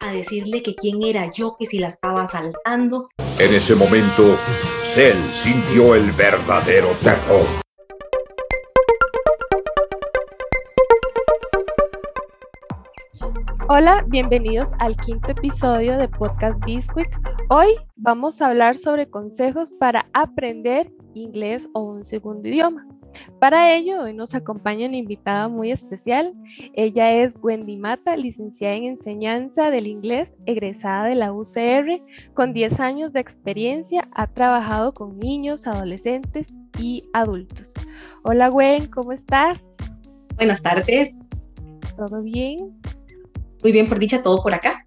a decirle que quién era yo, que si la estaba asaltando. En ese momento, Cell sintió el verdadero terror. Hola, bienvenidos al quinto episodio de Podcast Bisquick. Hoy vamos a hablar sobre consejos para aprender inglés o un segundo idioma. Para ello, hoy nos acompaña una invitada muy especial. Ella es Wendy Mata, licenciada en enseñanza del inglés, egresada de la UCR, con 10 años de experiencia, ha trabajado con niños, adolescentes y adultos. Hola Gwen, ¿cómo estás? Buenas tardes. ¿Todo bien? Muy bien, por dicha, todo por acá.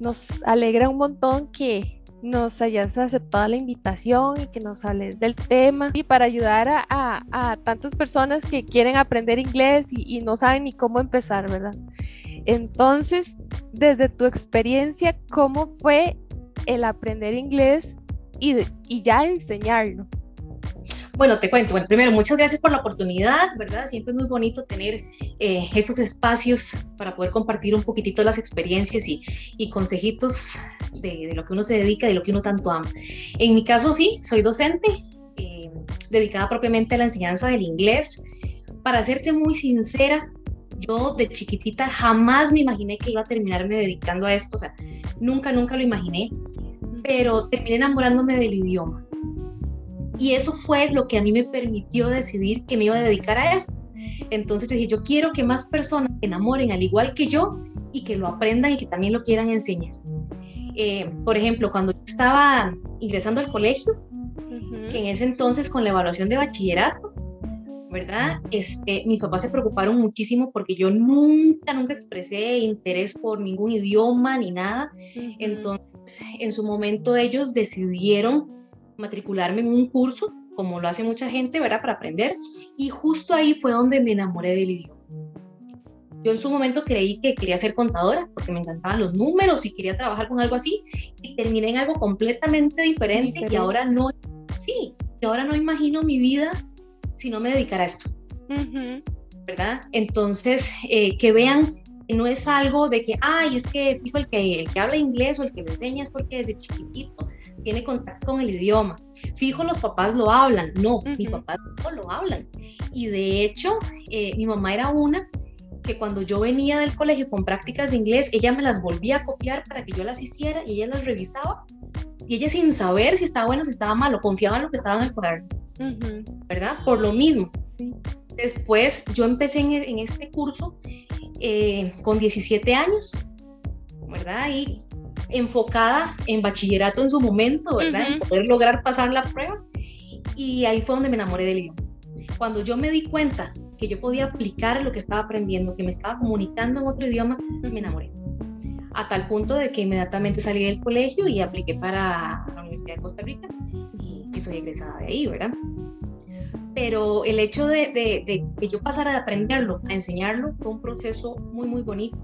Nos alegra un montón que nos hayas aceptado la invitación y que nos hables del tema y para ayudar a, tantas personas que quieren aprender inglés y, no saben ni cómo empezar, ¿verdad? Entonces, desde tu experiencia, ¿cómo fue el aprender inglés y, y ya enseñarlo? Bueno, te cuento. Bueno, primero, muchas gracias por la oportunidad, ¿verdad? Siempre es muy bonito tener eh, estos espacios para poder compartir un poquitito las experiencias y, y consejitos de, de, lo que uno se dedica, de lo que uno tanto ama. En mi caso, sí, soy docente, eh, dedicada propiamente a la enseñanza del inglés. Para serte muy sincera, yo de chiquitita jamás me imaginé que iba a terminarme dedicando a esto, o sea, nunca, nunca lo imaginé, pero terminé enamorándome del idioma y eso fue lo que a mí me permitió decidir que me iba a dedicar a eso. Entonces dije, yo quiero que más personas se enamoren al igual que yo y que lo aprendan y que también lo quieran enseñar. Eh, por ejemplo, cuando yo estaba ingresando al colegio, que en ese entonces con la evaluación de bachillerato, ¿verdad? Este, mis papás se preocuparon muchísimo porque yo nunca, nunca expresé interés por ningún idioma ni nada. Entonces, en su momento ellos decidieron matricularme en un curso, como lo hace mucha gente, ¿verdad? Para aprender. Y justo ahí fue donde me enamoré del idioma. Yo en su momento creí que quería ser contadora porque me encantaban los números y quería trabajar con algo así y terminé en algo completamente diferente, y ahora no, sí, y ahora no imagino mi vida si no me dedicara a esto, ¿verdad? Entonces, eh, que vean no es algo de que, ay, es que fijo el que, el que habla inglés o el que me enseña es porque desde chiquitito tiene contacto con el idioma. Fijo, los papás lo hablan. No, mis papás no lo hablan. Y de hecho, eh, mi mamá era una que cuando yo venía del colegio con prácticas de inglés, ella me las volvía a copiar para que yo las hiciera y ella las revisaba. Y ella sin saber si estaba bueno o si estaba malo, confiaba en lo que estaba en el cuaderno. ¿Verdad? Por lo mismo. Después yo empecé en, en este curso eh, con 17 años, ¿verdad? Y enfocada en bachillerato en su momento, ¿verdad? En poder lograr pasar la prueba. Y ahí fue donde me enamoré del idioma. Cuando yo me di cuenta que yo podía aplicar lo que estaba aprendiendo, que me estaba comunicando en otro idioma, me enamoré. A tal punto de que inmediatamente salí del colegio y apliqué para la Universidad de Costa Rica y, soy egresada de ahí, ¿verdad? Pero el hecho de, de, de que yo pasara de aprenderlo a enseñarlo fue un proceso muy, muy bonito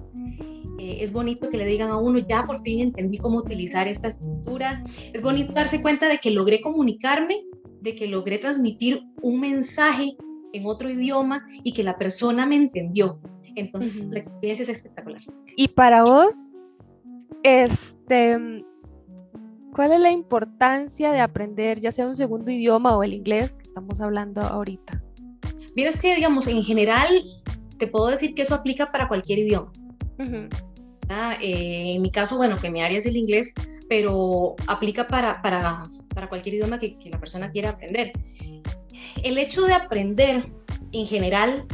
eh, es bonito que le digan a uno, ya por fin entendí cómo utilizar esta estructura. Es bonito darse cuenta de que logré comunicarme, de que logré transmitir un mensaje en otro idioma y que la persona me entendió. Entonces, la experiencia es espectacular. Y para vos, este, ¿cuál es la importancia de aprender ya sea un segundo idioma o el inglés que estamos hablando ahorita? Mira, es que, digamos, en general, te puedo decir que eso aplica para cualquier idioma. Eh, en mi caso, bueno, que mi área es el inglés, pero aplica para, para, para cualquier idioma que, que, la persona quiera aprender. El hecho de aprender en general,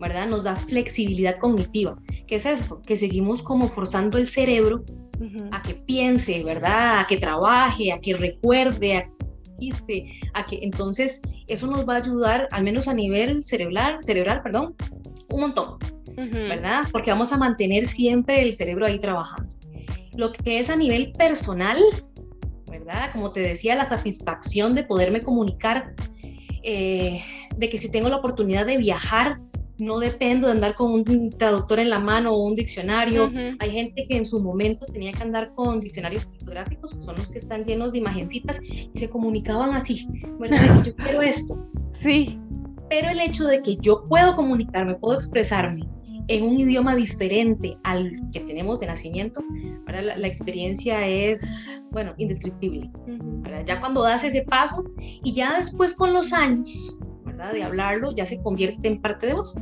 ¿verdad? Nos da flexibilidad cognitiva. ¿Qué es esto? Que seguimos como forzando el cerebro a que piense, ¿verdad? A que trabaje, a que recuerde, a que, a que entonces eso nos va a ayudar, al menos a nivel cerebral, cerebral, perdón, un montón. ¿Verdad? Porque vamos a mantener siempre el cerebro ahí trabajando. Lo que es a nivel personal, ¿verdad? Como te decía, la satisfacción de poderme comunicar, eh, de que si tengo la oportunidad de viajar, no dependo de andar con un traductor en la mano o un diccionario. Hay gente que en su momento tenía que andar con diccionarios fotográficos, que son los que están llenos de imagencitas, y se comunicaban así, ¿verdad? yo quiero esto. Sí. Pero el hecho de que yo puedo comunicarme, puedo expresarme en un idioma diferente al que tenemos de nacimiento, la, la, experiencia es, bueno, indescriptible. Ya cuando das ese paso y ya después con los años, ¿verdad? De hablarlo, ya se convierte en parte de vos.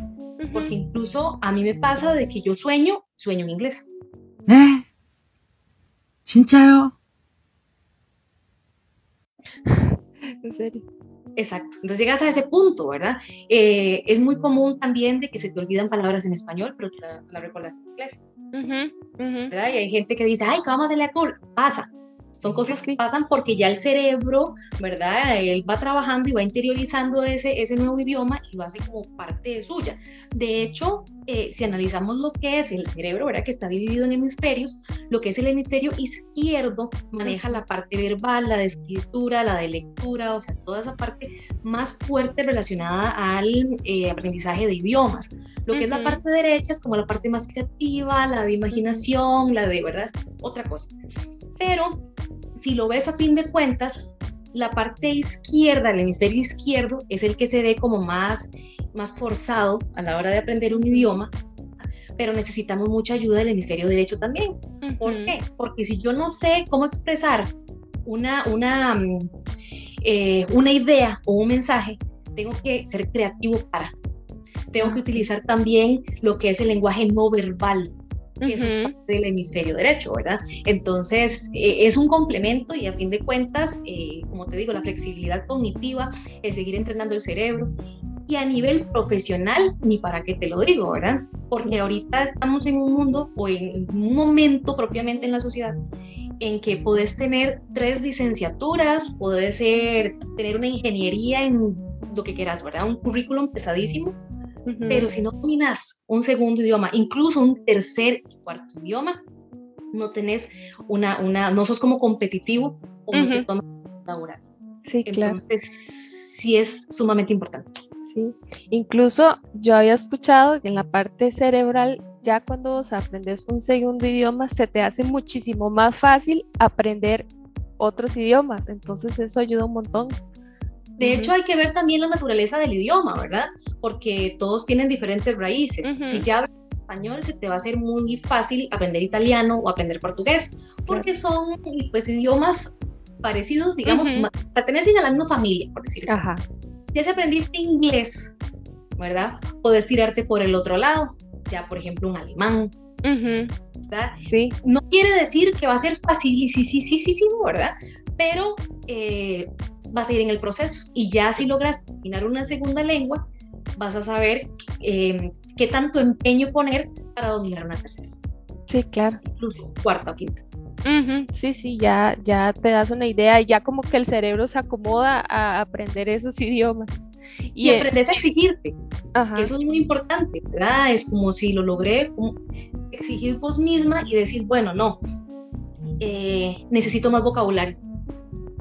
Porque incluso a mí me pasa de que yo sueño, sueño en inglés. ¿Eh? ¿Chinchayo? en serio. Exacto. Entonces llegas a ese punto, ¿verdad? Eh, es muy común también de que se te olvidan palabras en español, pero tú la, la recuerdas en inglés. ¿verdad? Y hay gente que dice, ay, ¿qué vamos a hacerle a cool? Pasa. Son cosas que pasan porque ya el cerebro, ¿verdad? Él va trabajando y va interiorizando ese, ese nuevo idioma y lo hace como parte de suya. De hecho, eh, si analizamos lo que es el cerebro, ¿verdad? Que está dividido en hemisferios, lo que es el hemisferio izquierdo maneja la parte verbal, la de escritura, la de lectura, o sea, toda esa parte más fuerte relacionada al eh, aprendizaje de idiomas. Lo que es la parte derecha es como la parte más creativa, la de imaginación, la de, ¿verdad? Otra cosa. Pero si lo ves a fin de cuentas, la parte izquierda, el hemisferio izquierdo, es el que se ve como más, más forzado a la hora de aprender un idioma, pero necesitamos mucha ayuda del hemisferio derecho también. ¿Por qué? Porque si yo no sé cómo expresar una, una, mm, eh, una idea o un mensaje, tengo que ser creativo para. Tengo que utilizar también lo que es el lenguaje no verbal eso es parte del hemisferio derecho, ¿verdad? Entonces, eh, es un complemento y a fin de cuentas, eh, como te digo, la flexibilidad cognitiva, el seguir entrenando el cerebro. Y a nivel profesional, ni para qué te lo digo, ¿verdad? Porque ahorita estamos en un mundo o en un momento propiamente en la sociedad en que podés tener tres licenciaturas, podés ser, tener una ingeniería en lo que quieras, ¿verdad? Un currículum pesadísimo, pero si no dominas un segundo idioma, incluso un tercer y cuarto idioma, no tenés una, una, no sos como competitivo como uh -huh. laboral. Sí, claro. Entonces, sí es sumamente importante. Sí. Incluso yo había escuchado que en la parte cerebral, ya cuando vos aprendes un segundo idioma, se te hace muchísimo más fácil aprender otros idiomas. Entonces eso ayuda un montón. De hecho, hay que ver también la naturaleza del idioma, ¿verdad? Porque todos tienen diferentes raíces. Si ya hablas español, se te va a hacer muy fácil aprender italiano o aprender portugués, porque son pues idiomas parecidos, digamos, pertenecen a la misma familia, por decirlo. Ajá. Ya si aprendiste inglés, ¿verdad? Puedes tirarte por el otro lado, ya por ejemplo un alemán, ¿verdad? Sí. No quiere decir que va a ser facilísimo, ¿verdad? Pero eh, vas a ir en el proceso y ya si logras dominar una segunda lengua, vas a saber eh, qué tanto empeño poner para dominar una tercera. Sí, claro. Incluso cuarta o quinta. Uh -huh. Sí, sí, ya, ya te das una idea y ya como que el cerebro se acomoda a aprender esos idiomas. Y, y aprendes a exigirte, Ajá. eso es muy importante, ¿verdad? Es como si lo logré, exigir vos misma y decir, bueno, no, eh, necesito más vocabulario,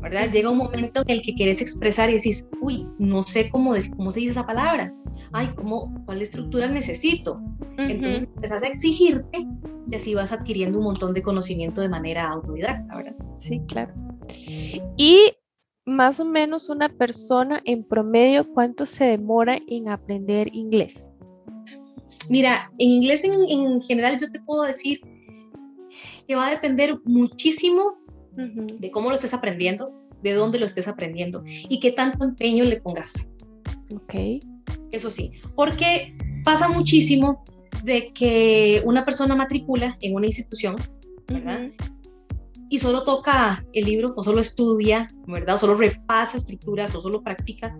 ¿verdad? Llega un momento en el que quieres expresar y decís, uy, no sé cómo, cómo se dice esa palabra, ay, ¿cómo, ¿cuál estructura necesito? Uh -huh. Entonces empezás a exigirte y así vas adquiriendo un montón de conocimiento de manera autodidacta, ¿verdad? Sí, claro. Y más o menos una persona en promedio, ¿cuánto se demora en aprender inglés? Mira, en inglés en, en general yo te puedo decir que va a depender muchísimo uh -huh. de cómo lo estés aprendiendo, de dónde lo estés aprendiendo y qué tanto empeño le pongas. Ok. Eso sí, porque pasa muchísimo de que una persona matricula en una institución, ¿verdad? Uh -huh. Y solo toca el libro o solo estudia, ¿verdad? O solo repasa estructuras o solo practica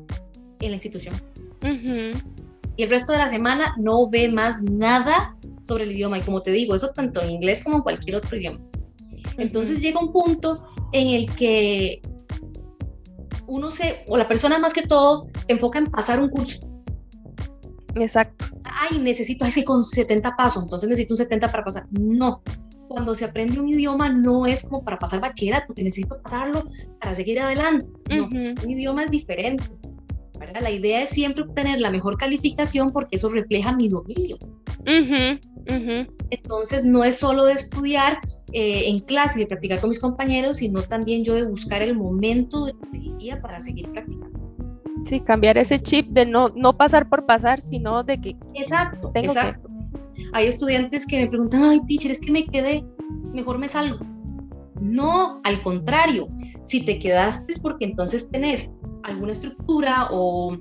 en la institución. Uh -huh. Y el resto de la semana no ve más nada sobre el idioma. Y como te digo, eso tanto en inglés como en cualquier otro idioma. Entonces uh -huh. llega un punto en el que uno se, o la persona más que todo, se enfoca en pasar un curso. Exacto. Ay, necesito ese con 70 pasos, entonces necesito un 70 para pasar. No. Cuando se aprende un idioma no es como para pasar bachillerato, que necesito pasarlo para seguir adelante. No, uh -huh. un idioma es diferente. ¿Verdad? La idea es siempre obtener la mejor calificación porque eso refleja mi dominio. Uh -huh. Uh -huh. Entonces no es solo de estudiar eh, en clase y de practicar con mis compañeros, sino también yo de buscar el momento de día para seguir practicando. Sí, cambiar ese chip de no, no pasar por pasar, sino de que exacto, tengo exacto. Que... hay estudiantes que me preguntan, ay, teacher, es que me quedé, mejor me salgo. No, al contrario, si te quedaste es porque entonces tenés alguna estructura o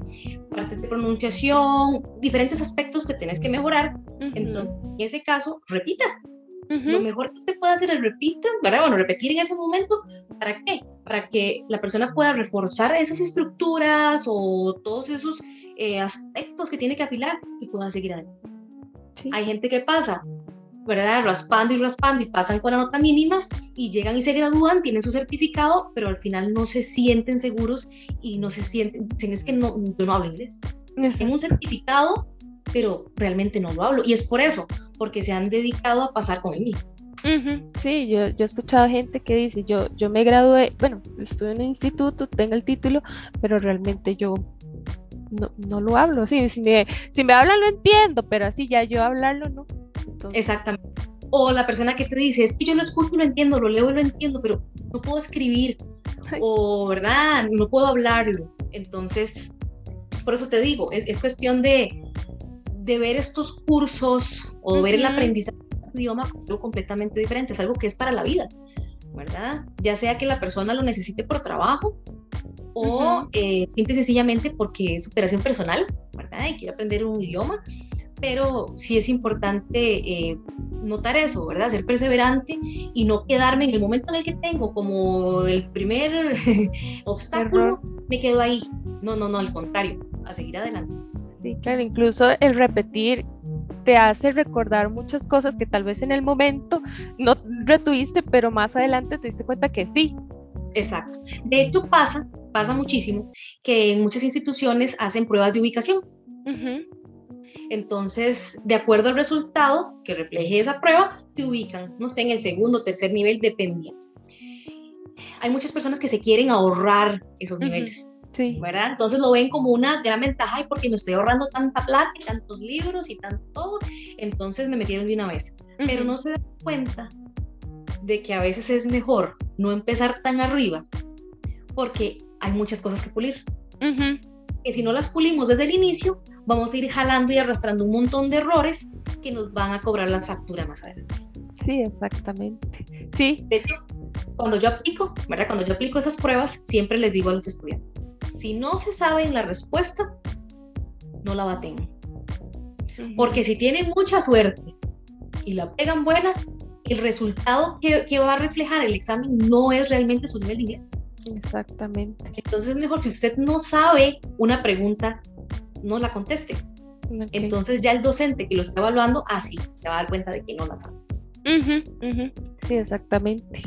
partes de pronunciación, diferentes aspectos que tenés que mejorar. Entonces, en ese caso, repita. Lo mejor que usted puede hacer es repita, ¿verdad? Bueno, repetir en ese momento, ¿para qué? Para que la persona pueda reforzar esas estructuras o todos esos eh, aspectos que tiene que afilar y pueda seguir adelante. Hay gente que pasa, ¿verdad? Raspando y raspando y pasan con la nota mínima y llegan y se gradúan, tienen su certificado, pero al final no se sienten seguros y no se sienten, es que no, yo no hablo inglés. Tengo un certificado, pero realmente no lo hablo. Y es por eso, porque se han dedicado a pasar con el mío. Sí, yo, yo he escuchado gente que dice, yo, yo me gradué, bueno, estuve en el instituto, tengo el título, pero realmente yo no, no lo hablo. Sí, si me, si me hablan lo entiendo, pero así ya yo hablarlo no. Exactamente. O la persona que te dice, es que yo lo escucho y lo entiendo, lo leo y lo entiendo, pero no puedo escribir. O, ¿verdad? No puedo hablarlo. Entonces, por eso te digo, es, es cuestión de, de ver estos cursos o ver el aprendizaje de idioma como algo completamente diferente, es algo que es para la vida, ¿verdad? Ya sea que la persona lo necesite por trabajo o eh, simple y sencillamente porque es superación personal, ¿verdad? Y quiere aprender un idioma, pero sí es importante eh, notar eso, ¿verdad? Ser perseverante y no quedarme en el momento en el que tengo como el primer obstáculo, me quedo ahí. No, no, no, al contrario, a seguir adelante. Sí, claro, incluso el repetir te hace recordar muchas cosas que tal vez en el momento no retuviste, pero más adelante te diste cuenta que sí. Exacto. De hecho pasa, pasa muchísimo, que en muchas instituciones hacen pruebas de ubicación. Entonces, de acuerdo al resultado que refleje esa prueba, te ubican, no sé, en el segundo o tercer nivel, dependiendo. Hay muchas personas que se quieren ahorrar esos niveles. Sí. ¿verdad? Entonces lo ven como una gran ventaja y porque me estoy ahorrando tanta plata y tantos libros y tanto todo, entonces me metieron de una vez. Pero no se dan cuenta de que a veces es mejor no empezar tan arriba porque hay muchas cosas que pulir. Que si no las pulimos desde el inicio, vamos a ir jalando y arrastrando un montón de errores que nos van a cobrar la factura más adelante. Sí, exactamente. Sí. De hecho, cuando yo aplico, ¿verdad? Cuando yo aplico esas pruebas, siempre les digo a los estudiantes, si no se sabe la respuesta, no la baten. Porque si tienen mucha suerte y la pegan buena, el resultado que, va a reflejar el examen no es realmente su nivel de inglés. Exactamente. Entonces es mejor si usted no sabe una pregunta, no la conteste. Entonces ya el docente que lo está evaluando, así se va a dar cuenta de que no la sabe. Sí, exactamente.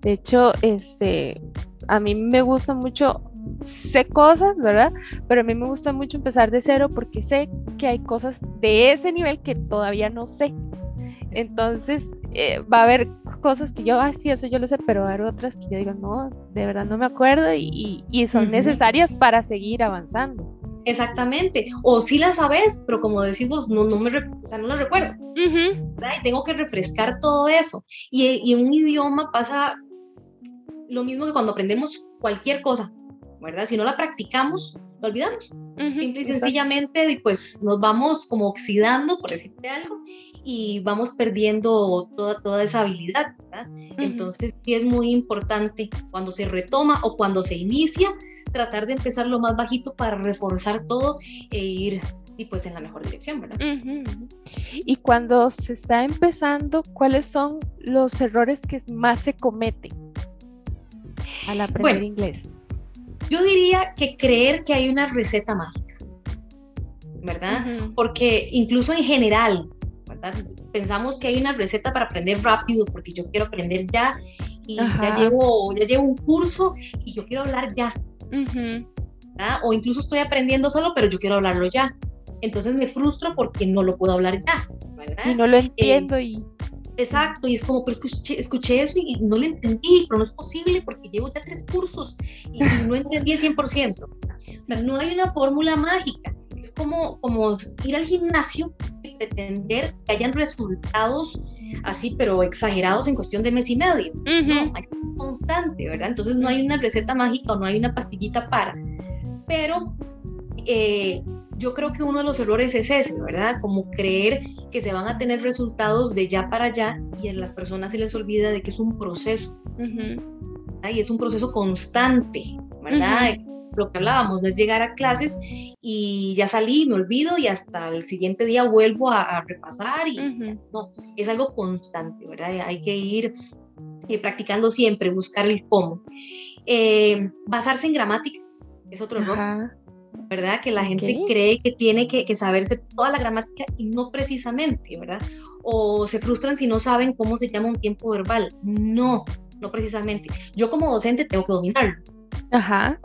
De hecho, este, a mí me gusta mucho sé cosas, ¿verdad? Pero a mí me gusta mucho empezar de cero porque sé que hay cosas de ese nivel que todavía no sé. Entonces, eh, va a haber cosas que yo, ah, sí, eso yo lo sé, pero va a haber otras que yo digo, no, de verdad no me acuerdo y, y son necesarias para seguir avanzando. Exactamente, o si las sabes, pero como decimos, no, no, me, o sea, no las recuerdo. Y tengo que refrescar todo eso. Y, y un idioma pasa lo mismo que cuando aprendemos cualquier cosa. ¿verdad? Si no la practicamos, lo olvidamos. Simple y sencillamente, pues nos vamos como oxidando, por decirte algo, y vamos perdiendo toda, toda esa habilidad, ¿verdad? Entonces, sí es muy importante cuando se retoma o cuando se inicia, tratar de empezar lo más bajito para reforzar todo e ir y pues en la mejor dirección, ¿verdad? Y cuando se está empezando, ¿cuáles son los errores que más se cometen al aprender inglés? Yo diría que creer que hay una receta mágica, ¿verdad? Porque incluso en general, ¿verdad? Pensamos que hay una receta para aprender rápido, porque yo quiero aprender ya y ya llevo, ya llevo un curso y yo quiero hablar ya. O incluso estoy aprendiendo solo, pero yo quiero hablarlo ya. Entonces me frustro porque no lo puedo hablar ya. ¿verdad? Y no lo entiendo y Exacto, y es como, pero escuché, escuché eso y no lo entendí, pero no es posible porque llevo ya tres cursos y no entendí el 100%. O sea, no hay una fórmula mágica. Es como, como ir al gimnasio y pretender que hayan resultados así, pero exagerados en cuestión de mes y medio. No, hay constante, ¿verdad? Entonces no hay una receta mágica o no hay una pastillita para. Pero eh, yo creo que uno de los errores es ese, ¿verdad? Como creer que se van a tener resultados de ya para allá y a las personas se les olvida de que es un proceso. Y es un proceso constante, ¿verdad? Lo que hablábamos, no es llegar a clases y ya salí, me olvido y hasta el siguiente día vuelvo a, repasar y no, es algo constante, ¿verdad? Hay que ir eh, practicando siempre, buscar el cómo. Eh, basarse en gramática es otro error. ¿verdad? Que la gente cree que tiene que, que, saberse toda la gramática y no precisamente, ¿verdad? O se frustran si no saben cómo se llama un tiempo verbal. No, no precisamente. Yo como docente tengo que dominarlo. Ajá.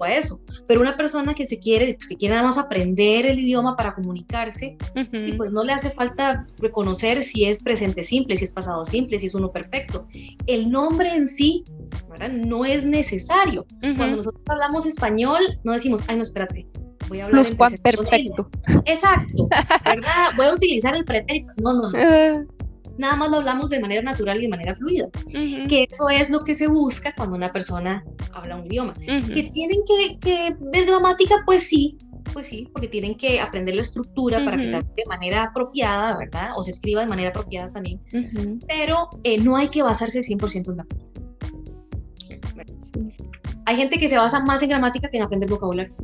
A eso. Pero una persona que se quiere, que quiere nada más aprender el idioma para comunicarse, y pues no le hace falta reconocer si es presente simple, si es pasado simple, si es uno perfecto. El nombre en sí ¿verdad? no es necesario. Cuando nosotros hablamos español, no decimos, ay, no, espérate, voy a hablar en perfecto. Exacto, ¿verdad? Voy a utilizar el pretérito. No, no, no. Nada más lo hablamos de manera natural y de manera fluida. Que eso es lo que se busca cuando una persona habla un idioma. Que tienen que, ver gramática, pues sí, pues sí, porque tienen que aprender la estructura para que se de manera apropiada, ¿verdad? O se escriba de manera apropiada también. Pero eh, no hay que basarse 100% en gramática. Hay gente que se basa más en gramática que en aprender vocabulario.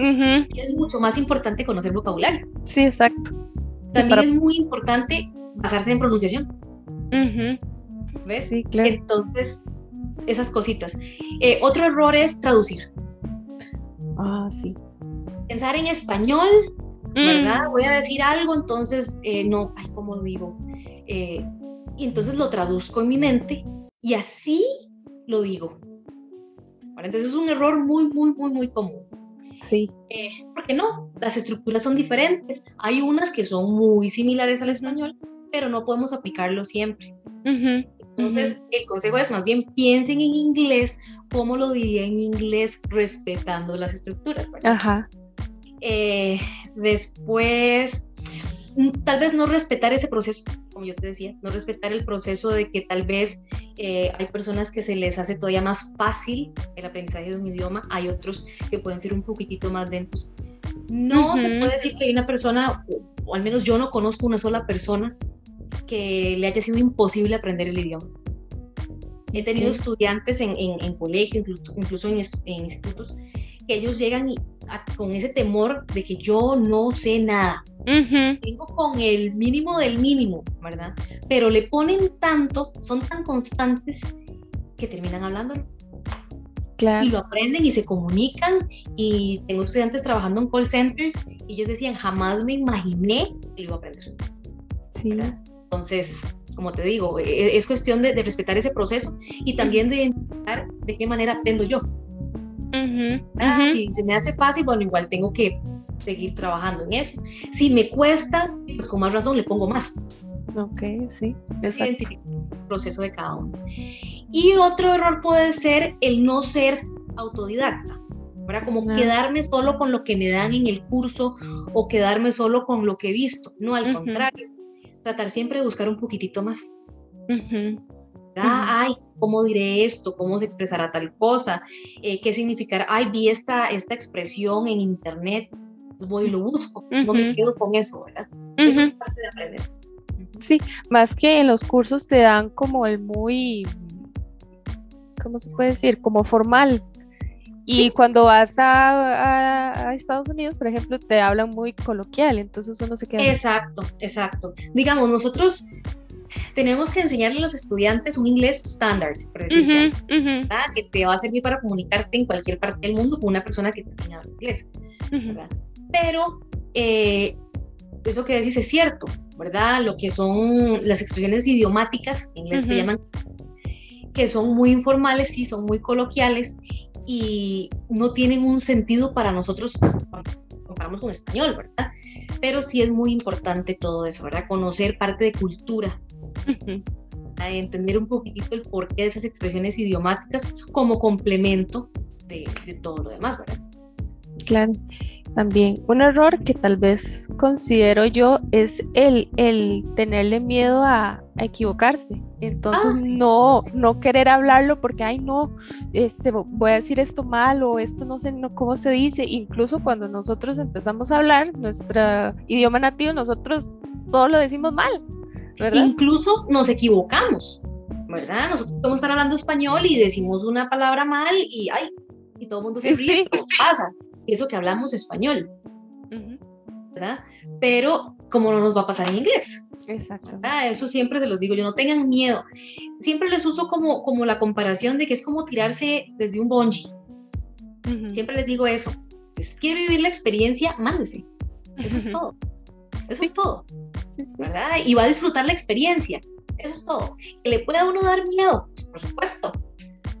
Y es mucho más importante conocer vocabulario. Sí, exacto. También es muy importante basarse en pronunciación. ¿Ves? Sí, claro. Entonces, esas cositas. Eh, otro error es traducir. Ah, sí. Pensar en español, ¿verdad? Mm. Voy a decir algo, entonces, eh, no, ay, ¿cómo lo digo? Eh, y entonces lo traduzco en mi mente y así lo digo. entonces es un error muy, muy, muy, muy común. Sí. porque no, las estructuras son diferentes. Hay unas que son muy similares al español, pero no podemos aplicarlo siempre. Entonces, el consejo es más bien piensen en inglés, como lo diría en inglés, respetando las estructuras. Ajá. Eh, después, mm, tal vez no respetar ese proceso, como yo te decía, no respetar el proceso de que tal vez eh, hay personas que se les hace todavía más fácil el aprendizaje de un idioma, hay otros que pueden ser un poquitito más densos. No se puede decir que hay una persona, o al menos yo no conozco una sola persona que le haya sido imposible aprender el idioma. He tenido estudiantes en, en, colegio, incluso, en, institutos, que ellos llegan con ese temor de que yo no sé nada. Tengo con el mínimo del mínimo, ¿verdad? Pero le ponen tanto, son tan constantes que terminan hablándolo. Claro. Y lo aprenden y se comunican. Y tengo estudiantes trabajando en call centers y ellos decían, jamás me imaginé que lo iba a aprender. Sí. Entonces, como te digo, e, e, es cuestión de, respetar ese proceso y también de identificar de qué manera aprendo yo. Ah, si se me hace fácil, bueno, igual tengo que seguir trabajando en eso. Si me cuesta, pues con más razón le pongo más. Ok, sí. Identificar el proceso de cada uno. Y otro error puede ser el no ser autodidacta. ¿verdad? Como quedarme solo con lo que me dan en el curso o quedarme solo con lo que he visto. No, al contrario tratar siempre de buscar un poquitito más. Ay, ¿cómo diré esto? ¿Cómo se expresará tal cosa? Eh, ¿Qué significará? Ay, vi esta, esta expresión en internet, pues voy y lo busco, no me quedo con eso, ¿verdad? Eso es parte de aprender. Sí, más que en los cursos te dan como el muy, ¿cómo se puede decir? Como formal, y cuando vas a, Estados Unidos, por ejemplo, te hablan muy coloquial, entonces uno se queda. Exacto, exacto. Digamos, nosotros tenemos que enseñarle a los estudiantes un inglés estándar, que te va a servir para comunicarte en cualquier parte del mundo con una persona que también habla inglés. Pero eh, eso que decís es cierto, ¿verdad? Lo que son las expresiones idiomáticas, en inglés se llaman, que son muy informales, sí, son muy coloquiales y no tienen un sentido para nosotros cuando comparamos con español, ¿verdad? Pero sí es muy importante todo eso, ¿verdad? Conocer parte de cultura, entender un poquitito el porqué de esas expresiones idiomáticas como complemento de, de todo lo demás, ¿verdad? Claro. También un error que tal vez considero yo es el, el tenerle miedo a, equivocarse. Entonces ah, no, no querer hablarlo porque, ay no, este, voy a decir esto mal o esto no sé no, cómo se dice. Incluso cuando nosotros empezamos a hablar nuestro idioma nativo, nosotros todo lo decimos mal, ¿verdad? Incluso nos equivocamos, ¿verdad? Nosotros podemos estar hablando español y decimos una palabra mal y ay, y todo el mundo se ríe, ¿qué pasa? Eso que hablamos español, ¿verdad? Pero como no nos va a pasar en inglés. Exacto. Eso siempre se los digo, yo no tengan miedo. Siempre les uso como, como la comparación de que es como tirarse desde un bungee. Siempre les digo eso. Si quiere vivir la experiencia, mándese. Eso es todo. Eso es todo. ¿Verdad? Y va a disfrutar la experiencia. Eso es todo. ¿Que le puede a uno dar miedo? Por supuesto.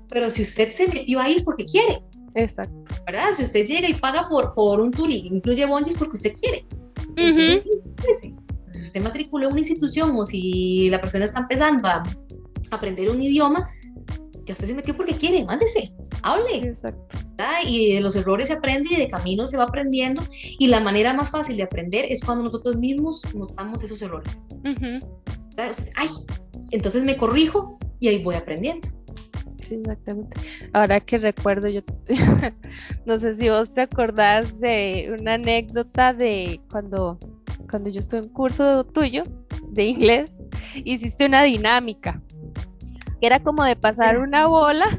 Pero si usted se metió ahí es porque quiere. Exacto. ¿Verdad? Si usted llega y paga por, por un tour y incluye es porque usted quiere. si usted matriculó en una institución o si la persona está empezando a aprender un idioma, que usted se metió porque quiere, mándese, hable. Exacto. Y de los errores se aprende y de camino se va aprendiendo. Y la manera más fácil de aprender es cuando nosotros mismos notamos esos errores. Ay, entonces me corrijo y ahí voy aprendiendo. Exactamente. Ahora que recuerdo, yo no sé si vos te acordás de una anécdota de cuando, cuando yo estuve en curso tuyo de inglés, hiciste una dinámica que era como de pasar una bola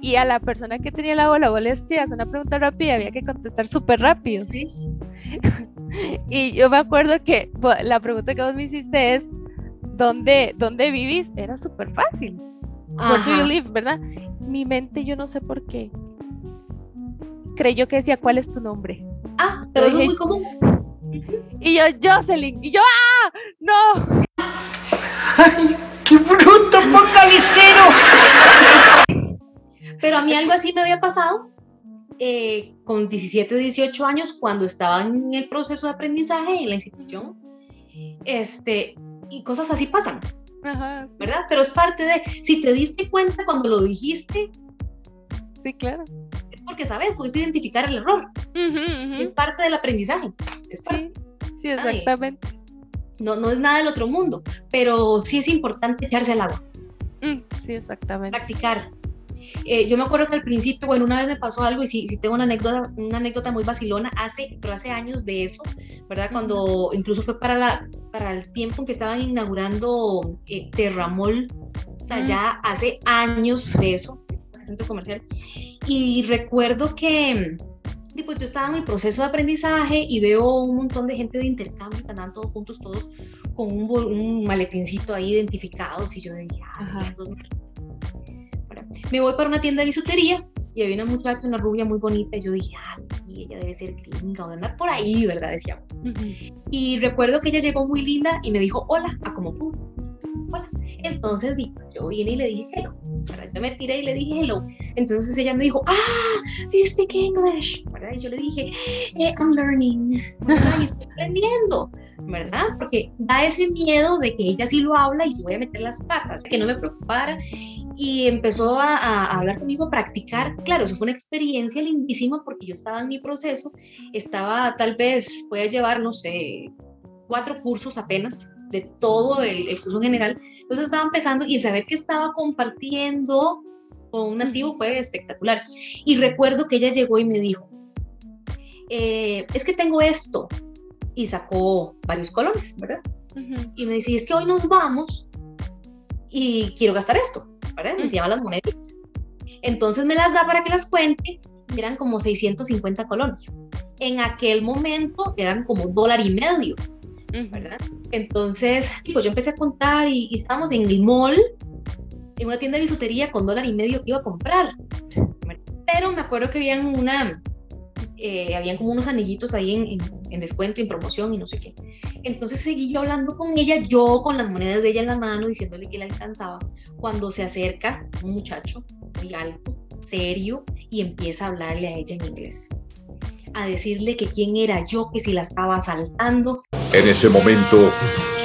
y a la persona que tenía la bola vos le decías una pregunta rápida y había que contestar súper rápido. y yo me acuerdo que la pregunta que vos me hiciste es ¿dónde, dónde vivís? Era súper fácil. Where do you live, ¿verdad? Mi mente, yo no sé por qué, creyó que decía ¿cuál es tu nombre? Ah, pero eso es muy común. Y yo, Jocelyn, y yo, ¡ah! ¡No! ¡Ay, qué bruto, focalicero! Pero a mí algo así me había pasado eh, con 17, 18 años cuando estaba en el proceso de aprendizaje en la institución. Este, y cosas así pasan. ¿Verdad? Pero es parte de, si te diste cuenta cuando lo dijiste. Sí, claro. Es porque, ¿sabes? Pudiste identificar el error. Es parte del aprendizaje. Sí, sí, exactamente. no, no es nada del otro mundo, pero sí es importante echarse al agua. Mm, sí, exactamente. Practicar, eh, yo me acuerdo que al principio, bueno, una vez me pasó algo y sí, sí tengo una anécdota, una anécdota muy vacilona, hace, pero hace años de eso, ¿verdad? Cuando incluso fue para, la, para el tiempo en que estaban inaugurando eh, Terramol, o sea, ya hace años de eso, centro comercial. Y recuerdo que pues yo estaba en mi proceso de aprendizaje y veo un montón de gente de intercambio que andaban todos juntos, todos con un, un maletincito ahí identificados y yo decía, ah, me voy para una tienda de bisutería y había una muchacha, una rubia muy bonita, y yo dije, ah, sí, ella debe ser gringa o de andar por ahí, ¿verdad? Decía. Y recuerdo que ella llegó muy linda y me dijo, hola, a como tú. Hola. Entonces yo vine y le dije hello. Yo me tiré y le dije hello. Entonces ella me dijo, ah, do you speak English? ¿verdad? Y yo le dije, eh, I'm learning. Y estoy aprendiendo. ¿verdad? Porque da ese miedo de que ella sí lo habla y yo voy a meter las patas, que no me preocupara. Y empezó a, hablar conmigo, a practicar. Claro, eso fue una experiencia lindísima porque yo estaba en mi proceso, estaba tal vez, voy a llevar, no sé, cuatro cursos apenas de todo el, curso en general. Entonces estaba empezando y el saber que estaba compartiendo con un nativo fue espectacular. Y recuerdo que ella llegó y me dijo, eh, es que tengo esto, y sacó varios colores, ¿verdad? Y me dice, es que hoy nos vamos y quiero gastar esto, ¿verdad? Me llama las monedas. Entonces me las da para que las cuente, eran como 650 colones. En aquel momento eran como dólar y medio, ¿verdad? Entonces, pues yo empecé a contar y, y estábamos en el mall, en una tienda de bisutería con dólar y medio que iba a comprar. Pero me acuerdo que habían una, eh, habían como unos anillitos ahí en, en, descuento, en promoción y no sé qué. Entonces seguí yo hablando con ella, yo con las monedas de ella en la mano, diciéndole que la alcanzaba, cuando se acerca un muchacho muy alto, serio, y empieza a hablarle a ella en inglés. A decirle que quién era yo, que si la estaba asaltando. En ese momento,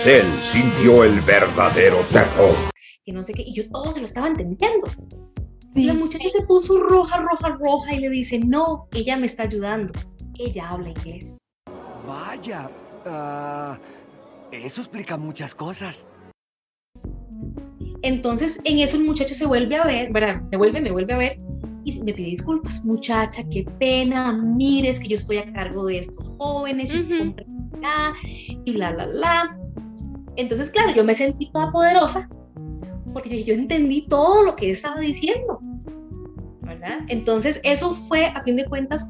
Cell sintió el verdadero terror. Que no sé qué, y yo todo se lo estaba entendiendo. La muchacha se puso roja, roja, roja y le dice, no, ella me está ayudando. Ella habla inglés. Vaya, ah, eso explica muchas cosas. Entonces, en eso el muchacho se vuelve a ver, ¿verdad? Se vuelve, me vuelve a ver y me pide disculpas. Muchacha, qué pena, mires que yo estoy a cargo de estos jóvenes, y bla, bla, bla. Entonces, claro, yo me sentí toda poderosa porque yo entendí todo lo que estaba diciendo, ¿verdad? Entonces, eso fue, a fin de cuentas,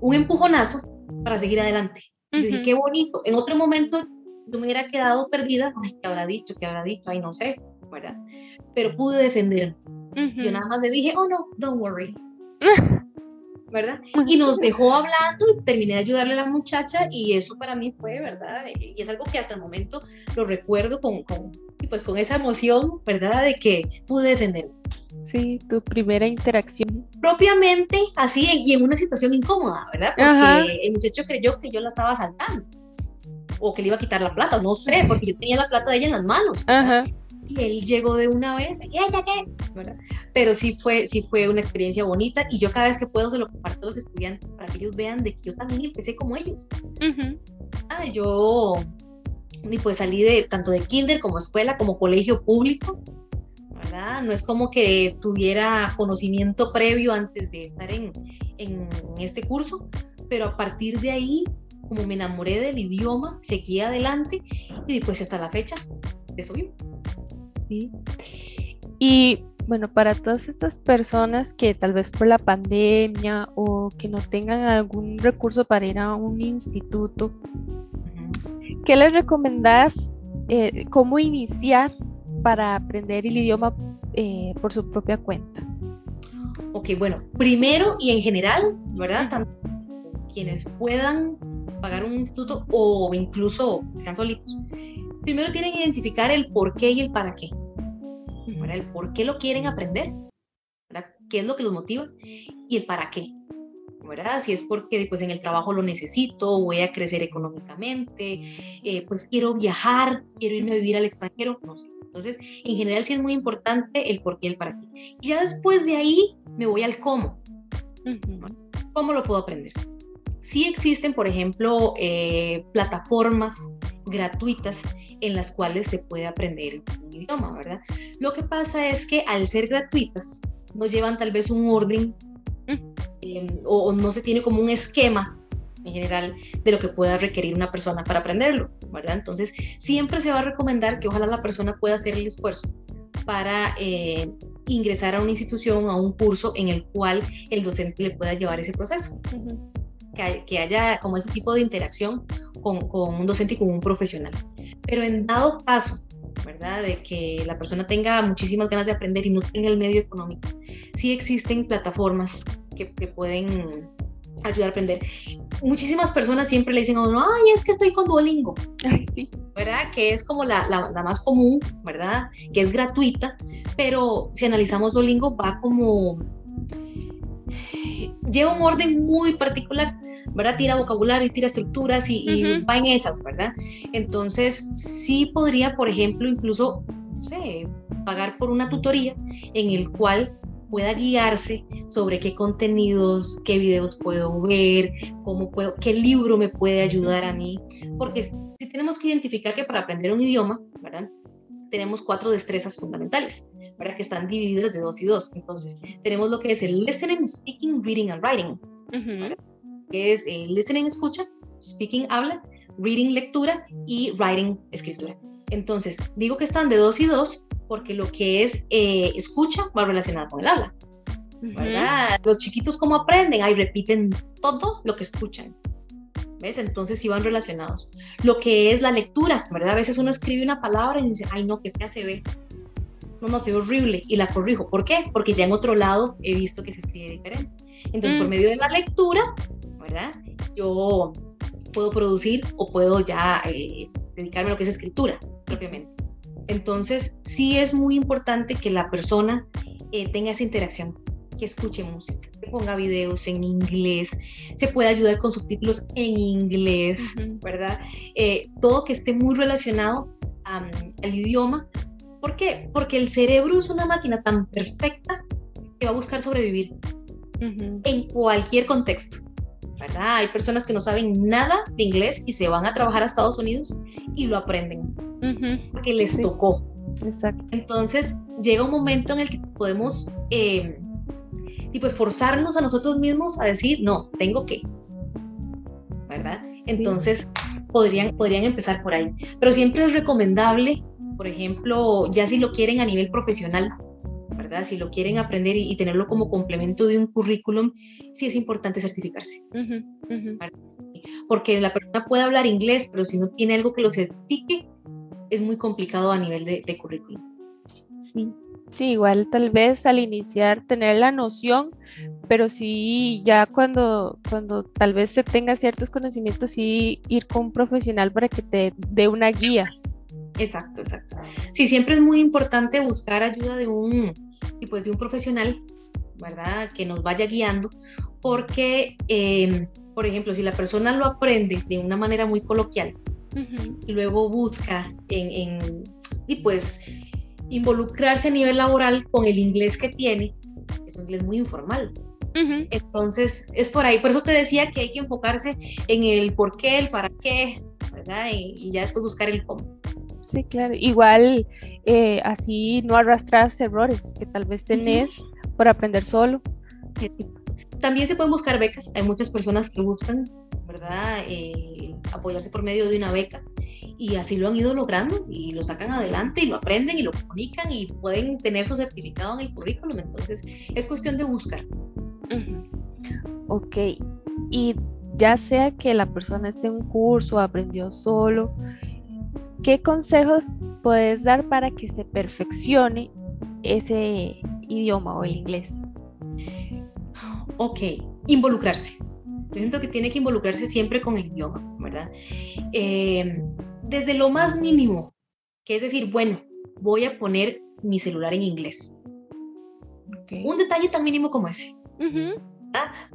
un empujonazo para seguir adelante. dije, qué bonito. En otro momento yo me hubiera quedado perdida, ay, ¿qué habrá dicho? ¿Qué habrá dicho? Ay, no sé, ¿verdad? Pero pude defenderme. Yo nada más le dije, oh no, don't worry. ¿verdad? Y nos dejó hablando y terminé de ayudarle a la muchacha y eso para mí fue, ¿verdad? Y es algo que hasta el momento lo recuerdo con, con pues con esa emoción, ¿verdad? De que pude defenderme. Sí, tu primera interacción. Propiamente así y en una situación incómoda, ¿verdad? Porque el muchacho creyó que yo la estaba asaltando o que le iba a quitar la plata, no sé, porque yo tenía la plata de ella en las manos. Ajá y él llegó de una vez, ¿qué, qué? Pero sí fue, sí fue una experiencia bonita y yo cada vez que puedo se lo comparto a los estudiantes para que ellos vean de que yo también empecé como ellos. ah, yo y pues salí de tanto de kinder como escuela como colegio público, ¿verdad? No es como que tuviera conocimiento previo antes de estar en, en este curso, pero a partir de ahí, como me enamoré del idioma, seguí adelante y pues hasta la fecha, de eso vivo. Y bueno, para todas estas personas que tal vez por la pandemia o que no tengan algún recurso para ir a un instituto, ¿qué les recomendás eh, cómo iniciar para aprender el idioma eh, por su propia cuenta? Ok, bueno, primero y en general, ¿verdad? Tanto quienes puedan pagar un instituto o incluso sean solitos, primero tienen que identificar el por qué y el para qué. El por qué lo quieren aprender, qué es lo que los motiva y el para qué. ¿verdad? Si es porque pues, en el trabajo lo necesito, voy a crecer económicamente, eh, pues quiero viajar, quiero irme a vivir al extranjero, no sé. Entonces, en general sí es muy importante el por qué y el para qué. Y ya después de ahí me voy al cómo. ¿Cómo lo puedo aprender? Sí existen, por ejemplo, eh, plataformas gratuitas en las cuales se puede aprender un idioma, ¿verdad? Lo que pasa es que al ser gratuitas, no llevan tal vez un orden em, o, no se tiene como un esquema en general de lo que pueda requerir una persona para aprenderlo, ¿verdad? Entonces, siempre se va a recomendar que ojalá la persona pueda hacer el esfuerzo para eh, ingresar a una institución, a un curso en el cual el docente le pueda llevar ese proceso. Que, que, haya como ese tipo de interacción con, con un docente y con un profesional. Pero en dado caso, ¿verdad? De que la persona tenga muchísimas ganas de aprender y no tenga el medio económico, sí existen plataformas que, que pueden ayudar a aprender. Muchísimas personas siempre le dicen a uno, ay, es que estoy con Duolingo, ¿verdad? Que es como la, la, la, más común, ¿verdad? Que es gratuita, pero si analizamos Duolingo va como... lleva un orden muy particular. ¿verdad? Tira vocabulario y tira estructuras y, va en esas, ¿verdad? Entonces, sí podría, por ejemplo, incluso, no sé, pagar por una tutoría en el cual pueda guiarse sobre qué contenidos, qué videos puedo ver, cómo puedo, qué libro me puede ayudar a mí, porque si tenemos que identificar que para aprender un idioma, ¿verdad? Tenemos cuatro destrezas fundamentales, ¿verdad? Que están divididas de dos y dos. Entonces, tenemos lo que es el listening, speaking, reading and writing que es eh, listening, escucha, speaking, habla, reading, lectura y writing, escritura. Entonces, digo que están de dos y dos porque lo que es eh, escucha va relacionado con el habla. ¿verdad? Los chiquitos, ¿cómo aprenden? Ahí repiten todo lo que escuchan. ¿Ves? Entonces sí van relacionados. Lo que es la lectura, ¿verdad? A veces uno escribe una palabra y dice, ay, no, que fea se ve. No, no, se ve horrible y la corrijo. ¿Por qué? Porque ya en otro lado he visto que se escribe diferente. Entonces, por mm. medio de la lectura, ¿verdad? Yo puedo producir o puedo ya eh, dedicarme a lo que es escritura propiamente. Entonces, sí es muy importante que la persona eh, tenga esa interacción, que escuche música, que ponga videos en inglés, se puede ayudar con subtítulos en inglés, ¿verdad? Eh, todo que esté muy relacionado al idioma. ¿Por qué? Porque el cerebro es una máquina tan perfecta que va a buscar sobrevivir en cualquier contexto. Hay personas que no saben nada de inglés y se van a trabajar a Estados Unidos y lo aprenden porque les tocó. Exacto. Entonces llega un momento en el que podemos eh, y pues forzarnos a nosotros mismos a decir, no, tengo que, ¿verdad? Entonces, podrían, podrían empezar por ahí. Pero siempre es recomendable, por ejemplo, ya si lo quieren a nivel profesional, ¿verdad? Si lo quieren aprender y, tenerlo como complemento de un currículum, sí es importante certificarse. Porque la persona puede hablar inglés, pero si no tiene algo que lo certifique, es muy complicado a nivel de, de currículum. Sí. Sí, igual tal vez al iniciar tener la noción, pero sí ya cuando, cuando tal vez se tenga ciertos conocimientos, sí ir con un profesional para que te dé una guía. Exacto, exacto. Sí, siempre es muy importante buscar ayuda de un, y pues de un profesional, ¿verdad? Que nos vaya guiando, porque, em, por ejemplo, si la persona lo aprende de una manera muy coloquial y luego busca en, en, y pues involucrarse a nivel laboral con el inglés que tiene, es un inglés muy informal. Entonces, es por ahí. Por eso te decía que hay que enfocarse en el por qué, el para qué, ¿verdad? Y, ya después buscar el cómo. Sí, claro. Igual, eh, así no arrastras errores que tal vez tenés por aprender solo. También se pueden buscar becas. Hay muchas personas que buscan, ¿verdad? Eh, apoyarse por medio de una beca y así lo han ido logrando y lo sacan adelante y lo aprenden y lo comunican y pueden tener su certificado en el currículum. Entonces es cuestión de buscar. Ok, y ya sea que la persona esté en un curso, aprendió solo, ¿qué consejos puedes dar para que se perfeccione ese idioma o el inglés? Ok, involucrarse. Yo siento que tiene que involucrarse siempre con el idioma, ¿verdad? Eh, desde lo más mínimo, que es decir, bueno, voy a poner mi celular en inglés. Un detalle tan mínimo como ese.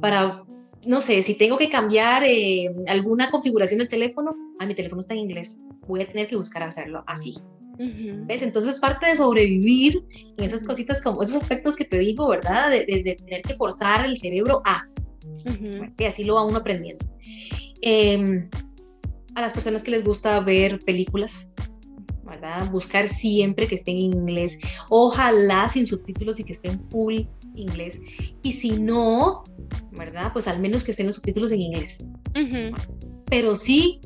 Para, no sé, si tengo que cambiar eh, alguna configuración del teléfono, ah, mi teléfono está en inglés, voy a tener que buscar hacerlo así. ¿Ves? Entonces parte de sobrevivir en esas cositas como esos aspectos que te digo, ¿verdad? De, tener que forzar el cerebro a. Y así lo va uno aprendiendo. Eh, a las personas que les gusta ver películas, ¿verdad? Buscar siempre que estén en inglés, ojalá sin subtítulos y que estén full inglés. Y si no, ¿verdad? Pues al menos que estén los subtítulos en inglés. Pero sí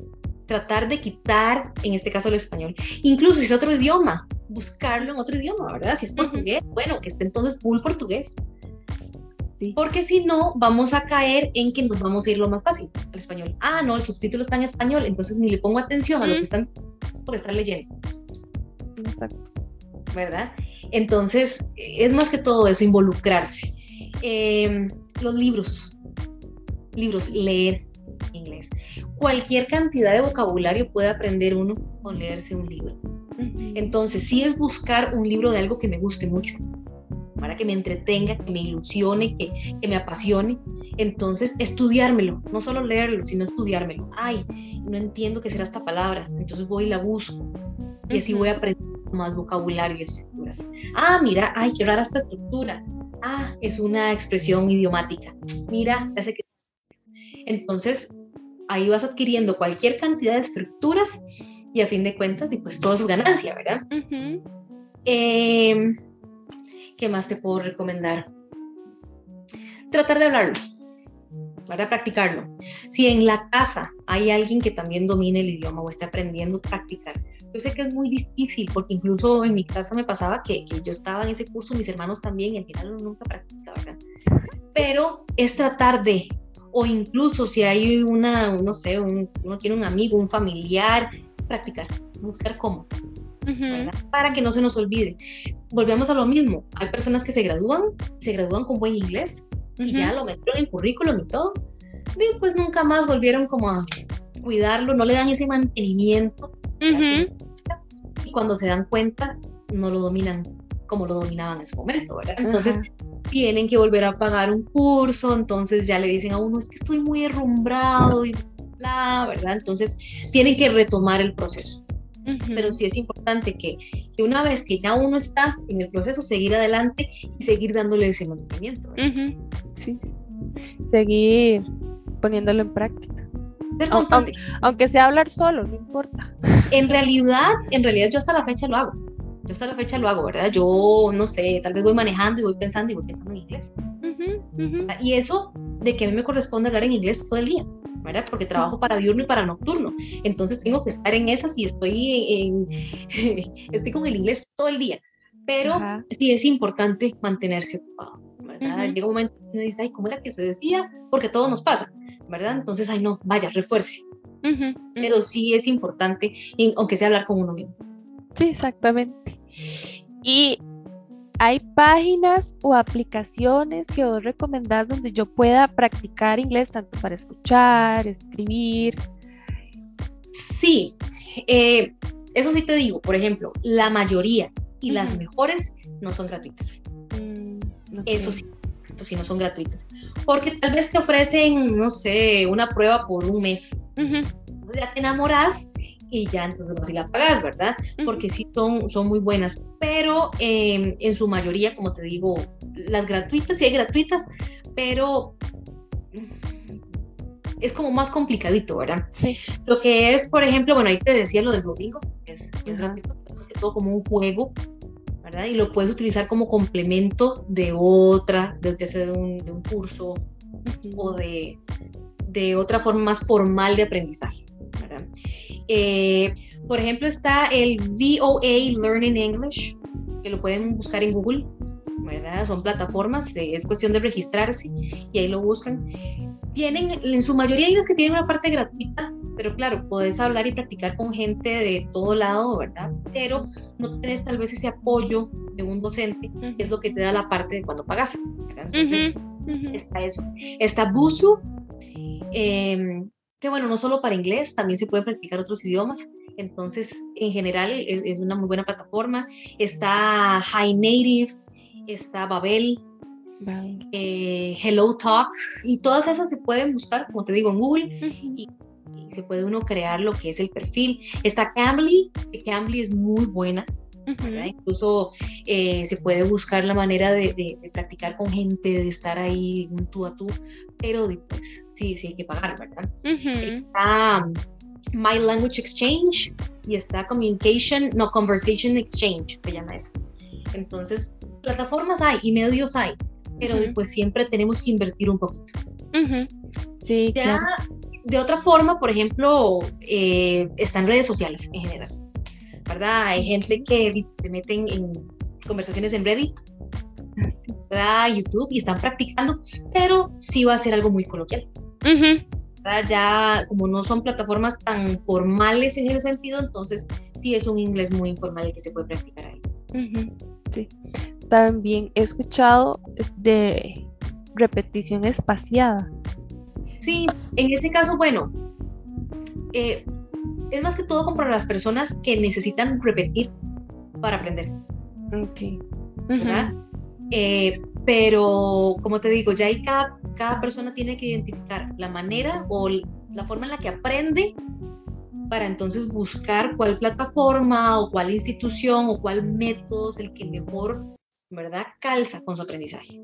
tratar de quitar, en este caso el español, incluso si es otro idioma, buscarlo en otro idioma, ¿verdad? Si es portugués, bueno, que esté entonces full portugués. Porque si no, vamos a caer en que nos vamos a ir lo más fácil, al español. Ah, no, el subtítulo está en español, entonces ni le pongo atención a lo que están por estar leyendo. Exacto. ¿Verdad? Entonces, es más que todo eso, involucrarse. Em, los libros, libros, leer inglés. Cualquier cantidad de vocabulario puede aprender uno con leerse un libro. Entonces, sí es buscar un libro de algo que me guste mucho para que me entretenga, que me ilusione, que, que, me apasione. Entonces, estudiármelo, no solo leerlo, sino estudiármelo. Ay, no entiendo qué será esta palabra, entonces voy y la busco. Y así voy aprendiendo más vocabulario y estructuras. Ah, mira, ay, qué rara esta estructura. Ah, es una expresión idiomática. Mira, hace que... Entonces, ahí vas adquiriendo cualquier cantidad de estructuras y a fin de cuentas, y pues todo es ganancia, ¿verdad? eh, ¿Qué más te puedo recomendar? Tratar de hablarlo, para practicarlo. Si en la casa hay alguien que también domine el idioma o esté aprendiendo a practicar, yo sé que es muy difícil, porque incluso en mi casa me pasaba que, que yo estaba en ese curso, mis hermanos también, y al final nunca practicaba, ¿verdad? Pero es tratar de, o incluso si hay una, no sé, uno tiene un amigo, un familiar, practicar, buscar cómo para que no se nos olvide. Volvemos a lo mismo, hay personas que se gradúan, se gradúan con buen inglés y ya lo metieron en currículum y todo, y pues nunca más volvieron como a cuidarlo, no le dan ese mantenimiento y cuando se dan cuenta no lo dominan como lo dominaban en su momento, ¿verdad? Entonces tienen que volver a pagar un curso, entonces ya le dicen a uno, es que estoy muy herrumbrado y bla, ¿verdad? Entonces tienen que retomar el proceso pero sí es importante que, que, una vez que ya uno está en el proceso, seguir adelante y seguir dándole ese mantenimiento. sí. Seguir poniéndolo en práctica. Aunque, aunque, sea hablar solo, no importa. En realidad, en realidad yo hasta la fecha lo hago. Yo hasta la fecha lo hago, ¿verdad? Yo no sé, tal vez voy manejando y voy pensando y voy pensando en inglés. Y eso de que a mí me corresponde hablar en inglés todo el día. ¿verdad? Porque trabajo para diurno y para nocturno. Entonces tengo que estar en esas y estoy en, estoy con el inglés todo el día. Pero sí es importante mantenerse ocupado, ¿verdad? Llega un momento y uno dice, ay, ¿cómo era que se decía? Porque todo nos pasa, ¿verdad? Entonces, ay, no, vaya, refuerce. Pero sí es importante, aunque sea hablar con uno mismo. Sí, exactamente. Y ¿Hay páginas o aplicaciones que vos recomendás donde yo pueda practicar inglés tanto para escuchar, escribir? Sí, eh, eso sí te digo, por ejemplo, la mayoría y las mejores no son gratuitas. Mm, eso sí, eso sí no son gratuitas. Porque tal vez te ofrecen, no sé, una prueba por un mes. Entonces ya te enamoras y ya entonces así la pagas, ¿verdad? Porque sí son, son muy buenas, pero em, en su mayoría, como te digo, las gratuitas, sí hay gratuitas, pero es como más complicadito, ¿verdad? Sí. Lo que es, por ejemplo, bueno, ahí te decía lo del domingo, que es, es todo como un juego, ¿verdad? Y lo puedes utilizar como complemento de otra, de un, de un curso o de, de otra forma más formal de aprendizaje. Eh, por ejemplo, está el VOA Learning English, que lo pueden buscar en Google, ¿verdad? Son plataformas, eh, es cuestión de registrarse y ahí lo buscan. Tienen, en su mayoría hay unas que tienen una parte gratuita, pero claro, puedes hablar y practicar con gente de todo lado, ¿verdad? Pero no tienes tal vez ese apoyo de un docente, que es lo que te da la parte de cuando pagas, ¿verdad? Entonces, está eso. Está Busu, eh, que bueno, no solo para inglés, también se puede practicar otros idiomas. Entonces, en general, es, una muy buena plataforma. Está High Native, está Babel, eh, Hello Talk, y todas esas se pueden buscar, como te digo, en Google, y, se puede uno crear lo que es el perfil. Está Cambly, que Cambly es muy buena. Incluso eh, se puede buscar la manera de, practicar con gente, de estar ahí un tú a tú, pero después sí, sí hay que pagar, ¿verdad? Está um, My Language Exchange y está Communication, no, Conversation Exchange, se llama eso. Entonces, plataformas hay y medios hay, pero después siempre tenemos que invertir un poquito. Sí, ya, De otra forma, por ejemplo, eh, están redes sociales en general, ¿verdad? Hay gente que se meten en conversaciones en Reddit, YouTube y están practicando, pero sí va a ser algo muy coloquial. Ya como no son plataformas tan formales en ese sentido, entonces sí es un inglés muy informal el que se puede practicar ahí. También he escuchado de repetición espaciada. Sí, en ese caso, bueno, eh, es más que todo como para las personas que necesitan repetir para aprender. Ok. ¿Verdad? Eh, pero, como te digo, ya hay cada, cada persona tiene que identificar la manera o la forma en la que aprende para entonces buscar cuál plataforma o cuál institución o cuál método es el que mejor, ¿verdad?, calza con su aprendizaje.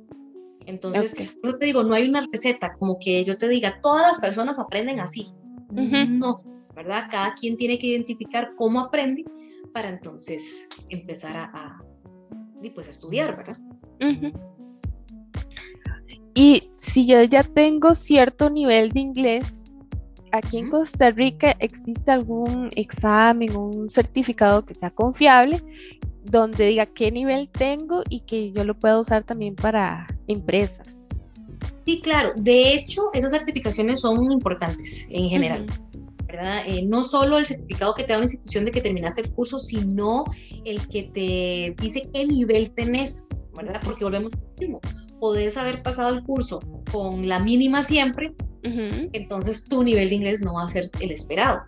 Entonces, yo te digo, no hay una receta como que yo te diga, todas las personas aprenden así. No, ¿verdad? Cada quien tiene que identificar cómo aprende para entonces empezar a, a pues, estudiar, ¿verdad? Y si yo ya tengo cierto nivel de inglés, aquí en Costa Rica existe algún examen o un certificado que sea confiable donde diga qué nivel tengo y que yo lo pueda usar también para empresas. Sí, claro. De hecho, esas certificaciones son importantes en general. ¿verdad? Eh, no solo el certificado que te da una institución de que terminaste el curso, sino el que te dice qué nivel tenés, ¿verdad? Porque volvemos al mismo podés haber pasado el curso con la mínima siempre, entonces tu nivel de inglés no va a ser el esperado.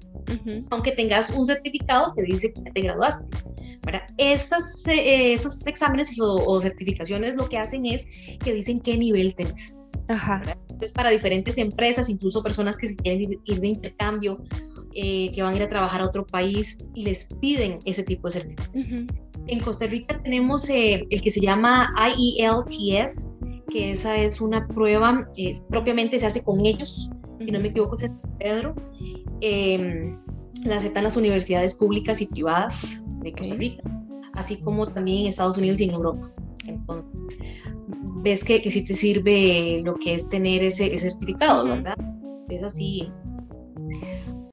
Aunque tengas un certificado que dice que ya te graduaste. Esas, eh, esos exámenes o, certificaciones lo que hacen es que dicen qué nivel tenés. Entonces, para diferentes empresas, incluso personas que se quieren ir de intercambio, eh, que van a ir a trabajar a otro país les piden ese tipo de certificados. En Costa Rica tenemos eh, el que se llama IELTS, que esa es una prueba, eh, propiamente se hace con ellos, si no me equivoco, es Pedro. Eh, las aceptan las universidades públicas y privadas de Costa Rica, así como también en Estados Unidos y en Europa. Entonces, ves que, que sí te sirve lo que es tener ese, certificado, ¿verdad? Es así,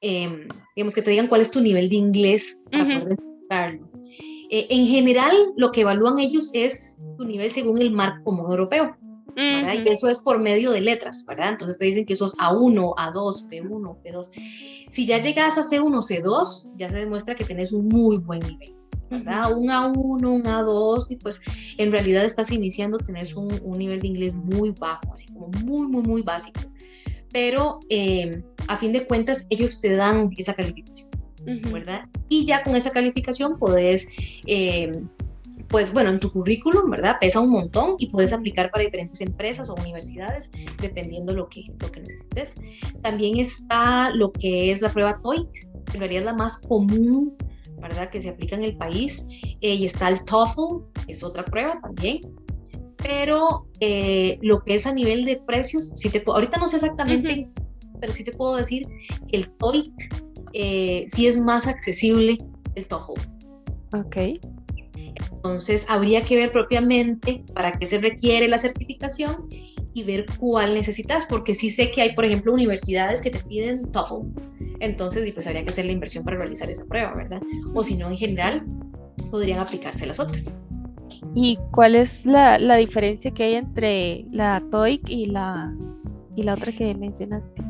em, digamos que te digan cuál es tu nivel de inglés para poder detectarlo. Eh, en general, lo que evalúan ellos es tu nivel según el marco común europeo. Y eso es por medio de letras, ¿verdad? Entonces te dicen que sos A1, A2, P1, P2. Si ya llegas a C1, C2, ya se demuestra que tenés un muy buen nivel, ¿verdad? Un A1, un A2, y pues en realidad estás iniciando, tenés un, un nivel de inglés muy bajo, así como muy, muy, muy básico. Pero eh, a fin de cuentas, ellos te dan esa calificación. Ujú. ¿verdad? Y ya con esa calificación puedes, eh, pues bueno, en tu currículum, ¿verdad? Pesa un montón y puedes aplicar para diferentes empresas o universidades, dependiendo lo que, lo que necesites. También está lo que es la prueba TOEIC, que en realidad es la más común, ¿verdad? Que se aplica en el país. Eh, y está el TOEFL, que es otra prueba también. Pero eh, lo que es a nivel de precios, si te, ahorita no sé exactamente, pero sí te puedo decir que el TOEIC eh, sí es más accesible el TOEFL. Ok. Entonces, habría que ver propiamente para qué se requiere la certificación y ver cuál necesitas, porque sí sé que hay, por ejemplo, universidades que te piden TOEFL. Entonces, pues habría que hacer la inversión para realizar esa prueba, ¿verdad? O si no, en general, podrían aplicarse las otras. ¿Y cuál es la, la diferencia que hay entre la TOEIC y la, y la otra que mencionaste?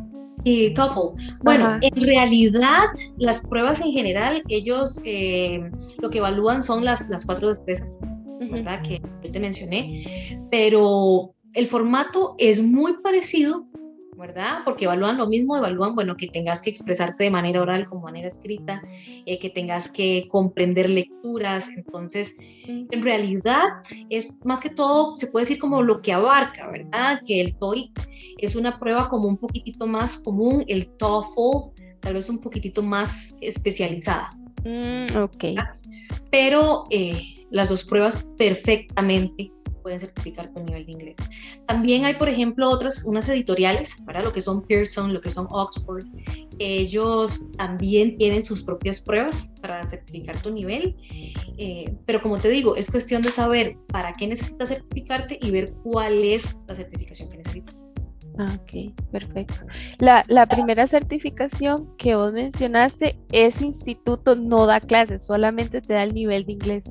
Y TOEFL. Bueno, Ajá. en realidad, las pruebas en general, ellos eh, lo que evalúan son las, las cuatro destrezas. ¿verdad? Que yo te mencioné, pero el formato es muy parecido, ¿verdad? Porque evalúan lo mismo, evalúan, bueno, que tengas que expresarte de manera oral como manera escrita, eh, que tengas que comprender lecturas, entonces, en realidad es más que todo, se puede decir como lo que abarca, ¿verdad? Que el TOEIC es una prueba como un poquitito más común, el TOEFL tal vez un poquitito más especializada Mm, ok. pero eh, las dos pruebas perfectamente pueden certificar tu nivel de inglés. También hay, por ejemplo, otras, unas editoriales, para lo que son Pearson, lo que son Oxford. Ellos también tienen sus propias pruebas para certificar tu nivel, eh, pero como te digo, es cuestión de saber para qué necesitas certificarte y ver cuál es la certificación que necesitas. Ah, Ok, perfecto. La, la primera certificación que vos mencionaste, ese instituto no da clases, solamente te da el nivel de inglés.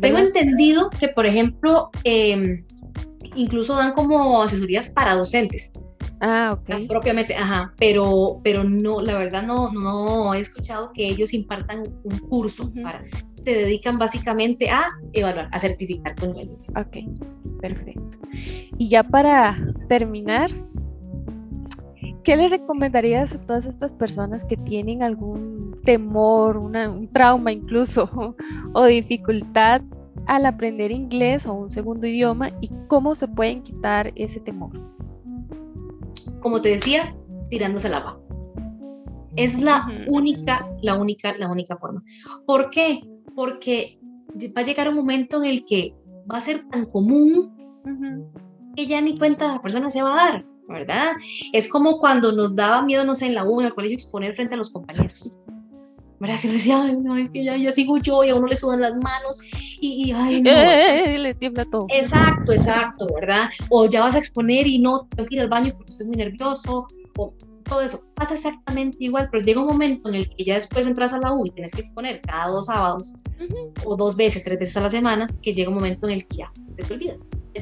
Tengo entendido que, por ejemplo, eh, incluso dan como asesorías para docentes. Ah, Ah, ok. propiamente, ajá, pero, pero no, la verdad no, no he escuchado que ellos impartan un curso para, se dedican básicamente a evaluar, a certificar nivel. Ok, perfecto. Y ya para terminar, ¿qué le recomendarías a todas estas personas que tienen algún temor, una- un trauma incluso, o dificultad al aprender inglés o un segundo idioma y cómo se pueden quitar ese temor? Como te decía, tirándose al agua. Es la única, la única, la única forma. ¿Por qué? Porque va a llegar un momento en el que va a ser tan común que ya ni cuenta la persona se va a dar, ¿verdad? Es como cuando nos daba miedo, no sé, en la U, en el colegio, exponer frente a los compañeros. ¿Verdad? Que decía, ay, no, es que ya, ya sigo yo y a uno le sudan las manos y, y ay, no. Eh, le tiembla todo. Exacto, exacto, ¿verdad? O ya vas a exponer y no, tengo que ir al baño porque estoy muy nervioso, o todo eso. Pasa exactamente igual, pero llega un momento en el que ya después entras a la U y tienes que exponer cada dos sábados, o dos veces, tres veces a la semana, que llega un momento en el que ya te olvida.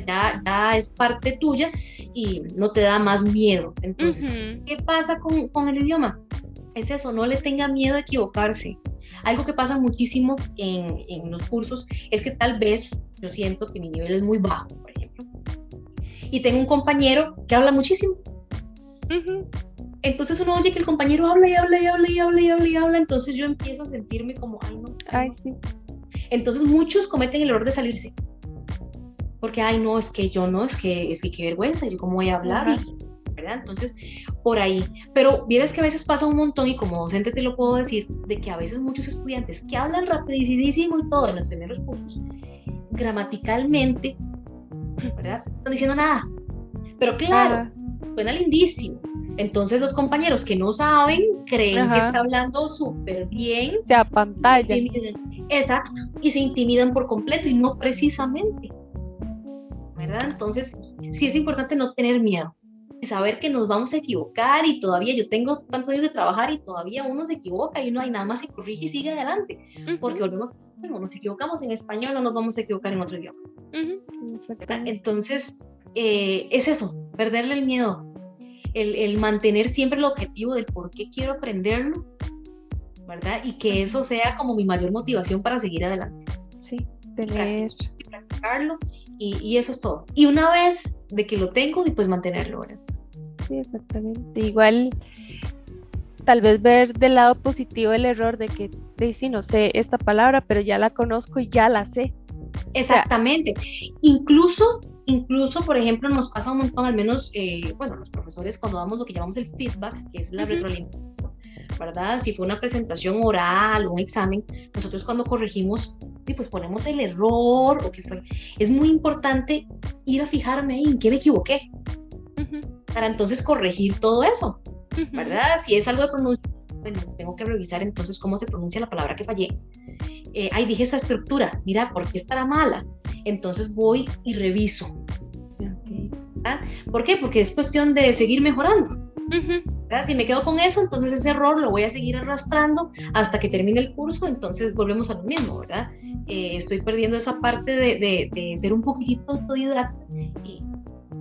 Ya, ya es parte tuya y no te da más miedo. Entonces, Ujú. ¿qué pasa con, con el idioma? Es eso, no le tenga miedo a equivocarse. Algo que pasa muchísimo en, en los cursos es que tal vez yo siento que mi nivel es muy bajo, por ejemplo. Y tengo un compañero que habla muchísimo. Ujú. Entonces uno oye que el compañero habla y habla y habla y habla y habla y habla. Entonces yo empiezo a sentirme como, ay no. ay, Ay, no". sí. Entonces muchos cometen el error de salirse. Porque, ay, no, es que yo no, es que, es que qué vergüenza, yo cómo voy a hablar, Ajá. y- ¿verdad? Entonces, por ahí. Pero vieras que a veces pasa un montón, y como docente te lo puedo decir, de que a veces muchos estudiantes que hablan rapidísimo y todo en los primeros cursos, gramaticalmente, ¿verdad? No están diciendo nada. Pero claro, Ah, suena lindísimo. Entonces los compañeros que no saben creen que Ajá. está hablando súper bien se apantalla. Exacto, y se intimidan por completo y no precisamente. ¿Verdad? Entonces, sí es importante no tener miedo. saber que nos vamos a equivocar y todavía yo tengo tantos años de trabajar y todavía uno se equivoca y uno hay nada más se corrige y sigue adelante, porque volvemos, nos equivocamos en español, no nos vamos a equivocar en otro idioma. Entonces, eh, es eso, perderle el miedo, el, el, mantener siempre el objetivo del por qué quiero aprenderlo, ¿verdad? Y que eso sea como mi mayor motivación para seguir adelante. Sí, tener... Practicarlo y, y eso es todo. Y una vez de que lo tengo, y pues mantenerlo, ¿verdad? Sí, exactamente. Igual, tal vez ver del lado positivo el error de que, de, sí, no sé esta palabra, pero ya la conozco y ya la sé. Exactamente. incluso, incluso, por ejemplo, nos pasa un montón, al menos, eh, bueno, los profesores cuando damos lo que llamamos el feedback, que es la retroalimentación, ¿verdad? Si fue una presentación oral o un examen, nosotros cuando corregimos, sí, pues ponemos el error o qué fue. Es muy importante ir a fijarme en qué me equivoqué, para entonces corregir todo eso, ¿verdad? Si es algo de pronunciación, bueno, tengo que revisar entonces cómo se pronuncia la palabra que fallé. Eh, ahí dije esa estructura, mira, ¿por qué estará mala? Entonces voy y reviso. ¿Por qué? Porque es cuestión de seguir mejorando. Si me quedo con eso, entonces ese error lo voy a seguir arrastrando hasta que termine el curso, entonces volvemos a lo mismo, ¿verdad? Eh, estoy perdiendo esa parte de, de, de, ser un poquitito autodidacta y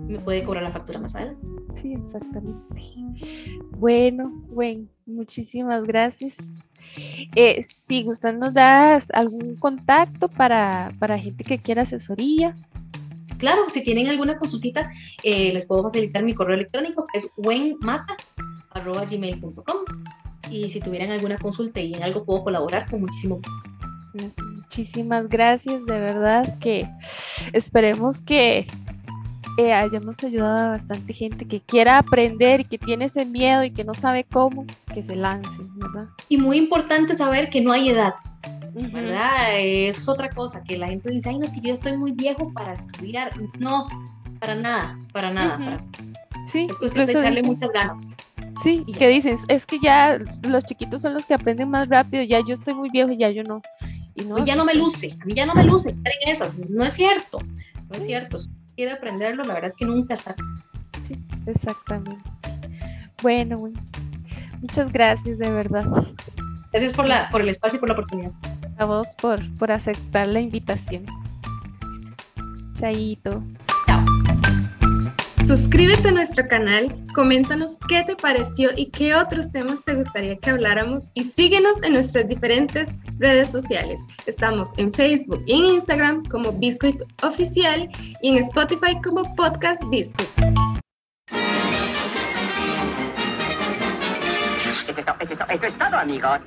me puede cobrar la factura más adelante. Sí, exactamente. Bueno, bueno, muchísimas gracias. Eh, si gustan, nos das algún contacto para, para gente que quiera asesoría. Claro, si tienen alguna consultita, eh, les puedo facilitar mi correo electrónico, que es wenmata.gmail.com. Y si tuvieran alguna consulta y en algo puedo colaborar, con muchísimo gusto. Muchísimas gracias, de verdad que esperemos que eh, hayamos ayudado a bastante gente que quiera aprender y que tiene ese miedo y que no sabe cómo, que se lance, ¿verdad? Y muy importante saber que no hay edad, ¿verdad? Es otra cosa, que la gente dice, ay, no, si yo estoy muy viejo para estudiar. No, para nada, para nada. Sí, es cuestión de echarle muchas ganas. Sí, y que dices, es que ya los chiquitos son los que aprenden más rápido, ya yo estoy muy viejo y ya yo no. Y no, ya no me luce, a mí ya no me luce estar en esas, no es cierto, no es cierto quiere aprenderlo, la verdad es que nunca está. Sí, exactamente. Bueno, muchas gracias de verdad. Gracias por, la, por el espacio y por la oportunidad. A vos por, por aceptar la invitación. Chaito. Suscríbete a nuestro canal, coméntanos qué te pareció y qué otros temas te gustaría que habláramos y síguenos en nuestras diferentes redes sociales. Estamos en Facebook y en Instagram como Biscuit Oficial y en Spotify como Podcast Biscuit. Eso es, todo, amigos.